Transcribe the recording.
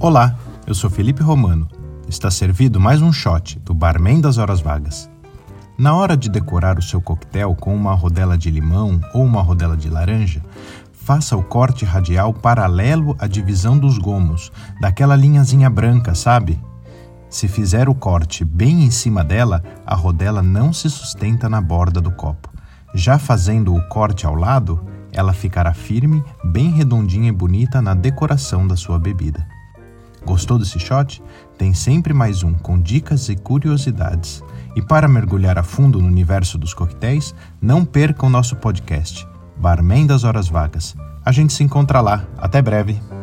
Olá, eu sou Felipe Romano. Está servido mais um shot do Barman das Horas Vagas. Na hora de decorar o seu coquetel com uma rodela de limão ou uma rodela de laranja, faça o corte radial paralelo à divisão dos gomos, daquela linhazinha branca, sabe? Se fizer o corte bem em cima dela, a rodela não se sustenta na borda do copo. Já fazendo o corte ao lado, ela ficará firme, bem redondinha e bonita na decoração da sua bebida. Gostou desse shot? Tem sempre mais um com dicas e curiosidades. E para mergulhar a fundo no universo dos coquetéis, não perca o nosso podcast, Barman das Horas Vagas. A gente se encontra lá. Até breve!